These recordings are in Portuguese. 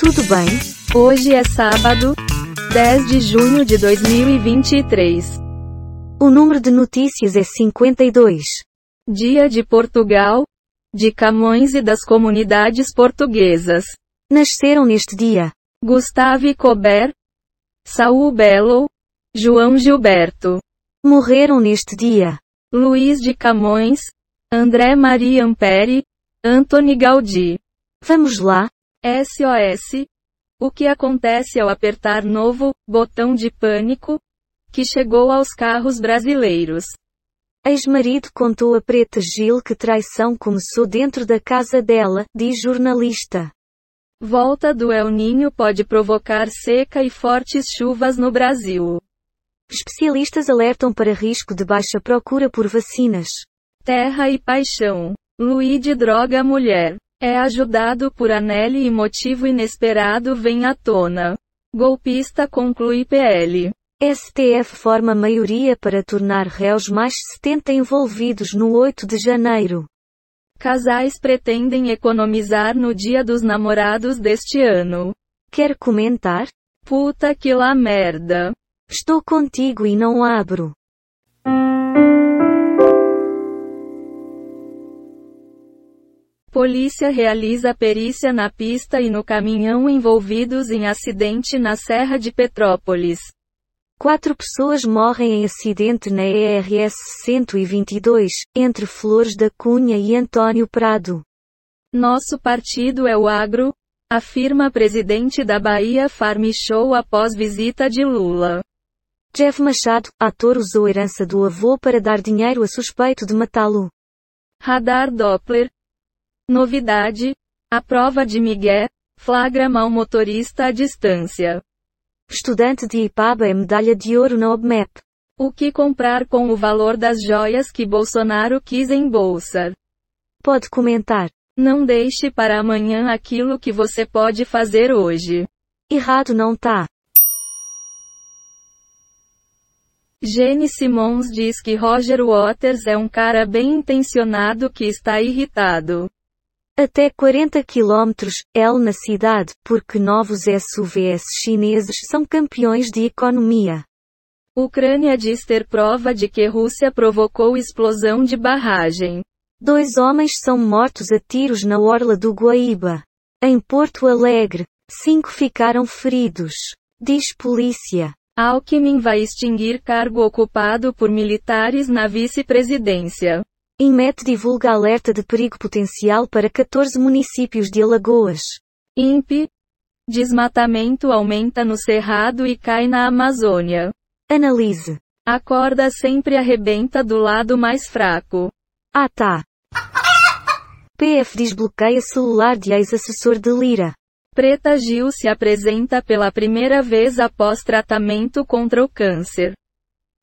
Tudo bem? Hoje é sábado, 10 de junho de 2023. O número de notícias é 52. Dia de Portugal, de Camões e das comunidades portuguesas. Nasceram neste dia Gustave Colbert, Saul Bellow, João Gilberto, Morreram neste dia Luiz de Camões, André Marie Ampere, Antony Gaudí. Vamos lá? SOS. O que acontece ao apertar novo botão de pânico que chegou aos carros brasileiros? Ex-marido contou a Preta Gil que traição começou dentro da casa dela, diz jornalista. Volta do El Ninho pode provocar seca e fortes chuvas no Brasil. Especialistas alertam para risco de baixa procura por vacinas. Terra e paixão. Luíde droga mulher. É ajudado por Anelli e motivo inesperado vem à tona. Golpista conclui PL. STF forma maioria para tornar réus mais 70 envolvidos no 8 de janeiro. Casais pretendem economizar no Dia dos Namorados deste ano. Quer comentar? Puta que lá merda. Estou contigo e não abro. Polícia realiza perícia na pista e no caminhão envolvidos em acidente na Serra de Petrópolis. Quatro pessoas morrem em acidente na ERS 122, entre Flores da Cunha e Antônio Prado. Nosso partido é o agro, afirma presidente da Bahia Farm Show após visita de Lula. Jeff Machado, ator usou herança do avô para dar dinheiro a suspeito de matá-lo. Radar Doppler. Novidade. A prova de Miguel flagra mal motorista à distância. Estudante de Ipaba é medalha de ouro na OBMEP. O que comprar com o valor das joias que Bolsonaro quis em bolsa? Pode comentar. Não deixe para amanhã aquilo que você pode fazer hoje. Errado não tá. Jenny Simons diz que Roger Waters é um cara bem intencionado que está irritado. Até 40 km, L na cidade, porque novos SUVs chineses são campeões de economia. Ucrânia diz ter prova de que Rússia provocou explosão de barragem. Dois homens são mortos a tiros na orla do Guaíba. Em Porto Alegre, cinco ficaram feridos. Diz polícia. Alckmin vai extinguir cargo ocupado por militares na vice-presidência. INMET divulga alerta de perigo potencial para 14 municípios de Alagoas. INPE. Desmatamento aumenta no Cerrado e cai na Amazônia. Analise. A corda sempre arrebenta do lado mais fraco. Ah tá. PF desbloqueia celular de ex-assessor de Lira. Preta Gil se apresenta pela primeira vez após tratamento contra o câncer.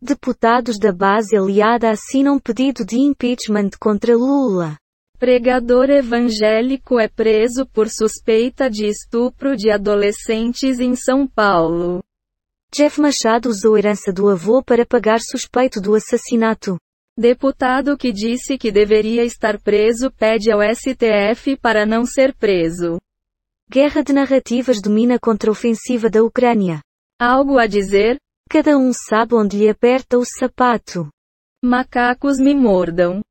Deputados da base aliada assinam pedido de impeachment contra Lula. Pregador evangélico é preso por suspeita de estupro de adolescentes em São Paulo. Jeff Machado usou herança do avô para pagar suspeito do assassinato. Deputado que disse que deveria estar preso pede ao STF para não ser preso. Guerra de narrativas domina contra-ofensiva da Ucrânia. Algo a dizer? Cada um sabe onde lhe aperta o sapato. Macacos me mordam.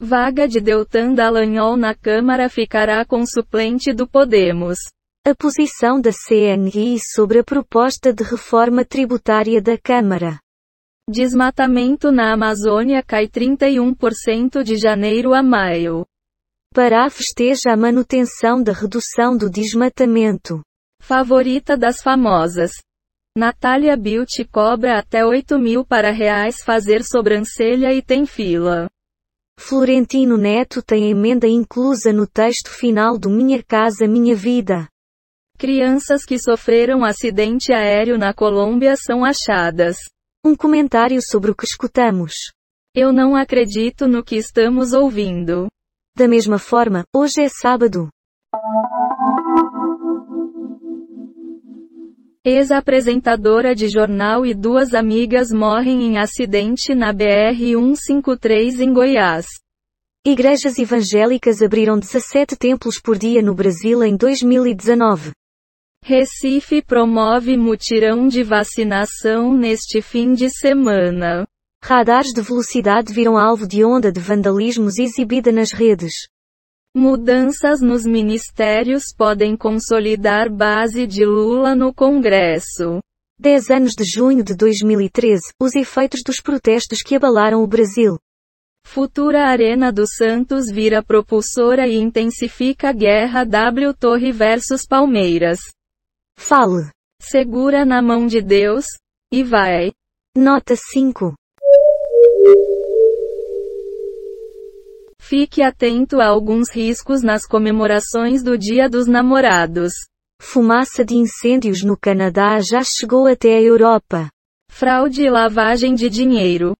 Vaga de Deltan Dallagnol na Câmara ficará com suplente do Podemos. A posição da CNI sobre a proposta de reforma tributária da Câmara. Desmatamento na Amazônia cai 31% de janeiro a maio. Pará festeja a manutenção da redução do desmatamento. Favorita das famosas. Natália Beauty cobra até 8 mil para reais fazer sobrancelha e tem fila. Florentino Neto tem emenda inclusa no texto final do Minha Casa Minha Vida. Crianças que sofreram acidente aéreo na Colômbia são achadas. Um comentário sobre o que escutamos. Eu não acredito no que estamos ouvindo. Da mesma forma, hoje é sábado. Ex-apresentadora de jornal e duas amigas morrem em acidente na BR-153 em Goiás. Igrejas evangélicas abriram 17 templos por dia no Brasil em 2019. Recife promove mutirão de vacinação neste fim de semana. Radares de velocidade viram alvo de onda de vandalismos exibida nas redes. Mudanças nos ministérios podem consolidar base de Lula no Congresso. 10 anos de junho de 2013, os efeitos dos protestos que abalaram o Brasil. Futura Arena do Santos vira propulsora e intensifica a guerra W Torre versus Palmeiras. Fale. Segura na mão de Deus, e vai. Nota 5. Fique atento a alguns riscos nas comemorações do Dia dos Namorados. Fumaça de incêndios no Canadá já chegou até a Europa. Fraude e lavagem de dinheiro.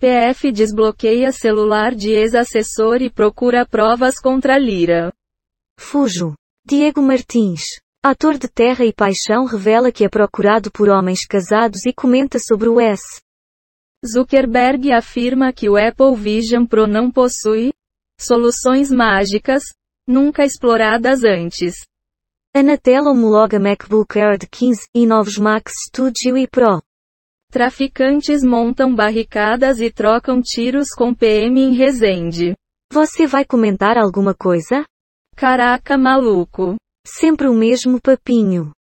PF desbloqueia celular de ex-assessor e procura provas contra Lira. Fujo. Diego Martins. Ator de Terra e Paixão revela que é procurado por homens casados e comenta sobre o S. Zuckerberg afirma que o Apple Vision Pro não possui soluções mágicas, nunca exploradas antes. Anatel homologa MacBook Air de 15 e novos Mac Studio e Pro. Traficantes montam barricadas e trocam tiros com PM em Resende. Você vai comentar alguma coisa? Caraca maluco. Sempre o mesmo papinho.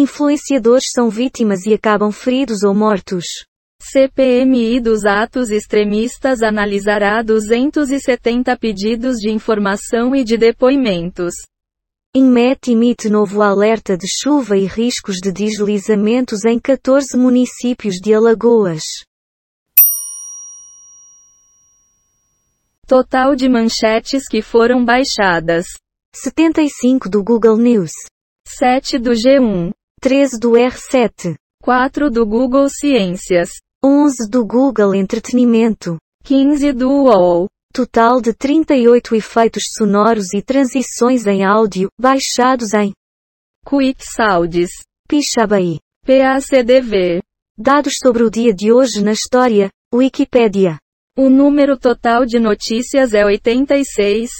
Influenciadores são vítimas e acabam feridos ou mortos. CPMI dos atos extremistas analisará 270 pedidos de informação e de depoimentos. INMET emite novo alerta de chuva e riscos de deslizamentos em 14 municípios de Alagoas. Total de manchetes que foram baixadas: 75 do Google News, 7 do G1, 13 do R7, 4 do Google Ciências, 11 do Google Entretenimento, 15 do UOL. Total de 38 efeitos sonoros e transições em áudio, baixados em Quick Sounds, Pixabay. PACDV. Dados sobre o dia de hoje na história, Wikipédia. O número total de notícias é 86.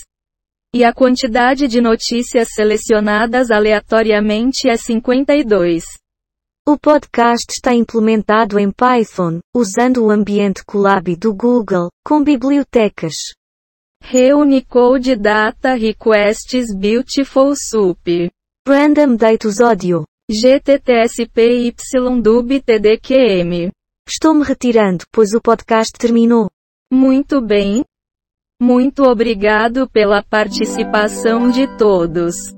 E a quantidade de notícias selecionadas aleatoriamente é 52. O podcast está implementado em Python, usando o ambiente Colab do Google, com bibliotecas. Reunicode Data Requests Beautiful Soup. Random Datus Audio. GTTSPY TDQM. Estou me retirando, pois o podcast terminou. Muito bem. Muito obrigado pela participação de todos.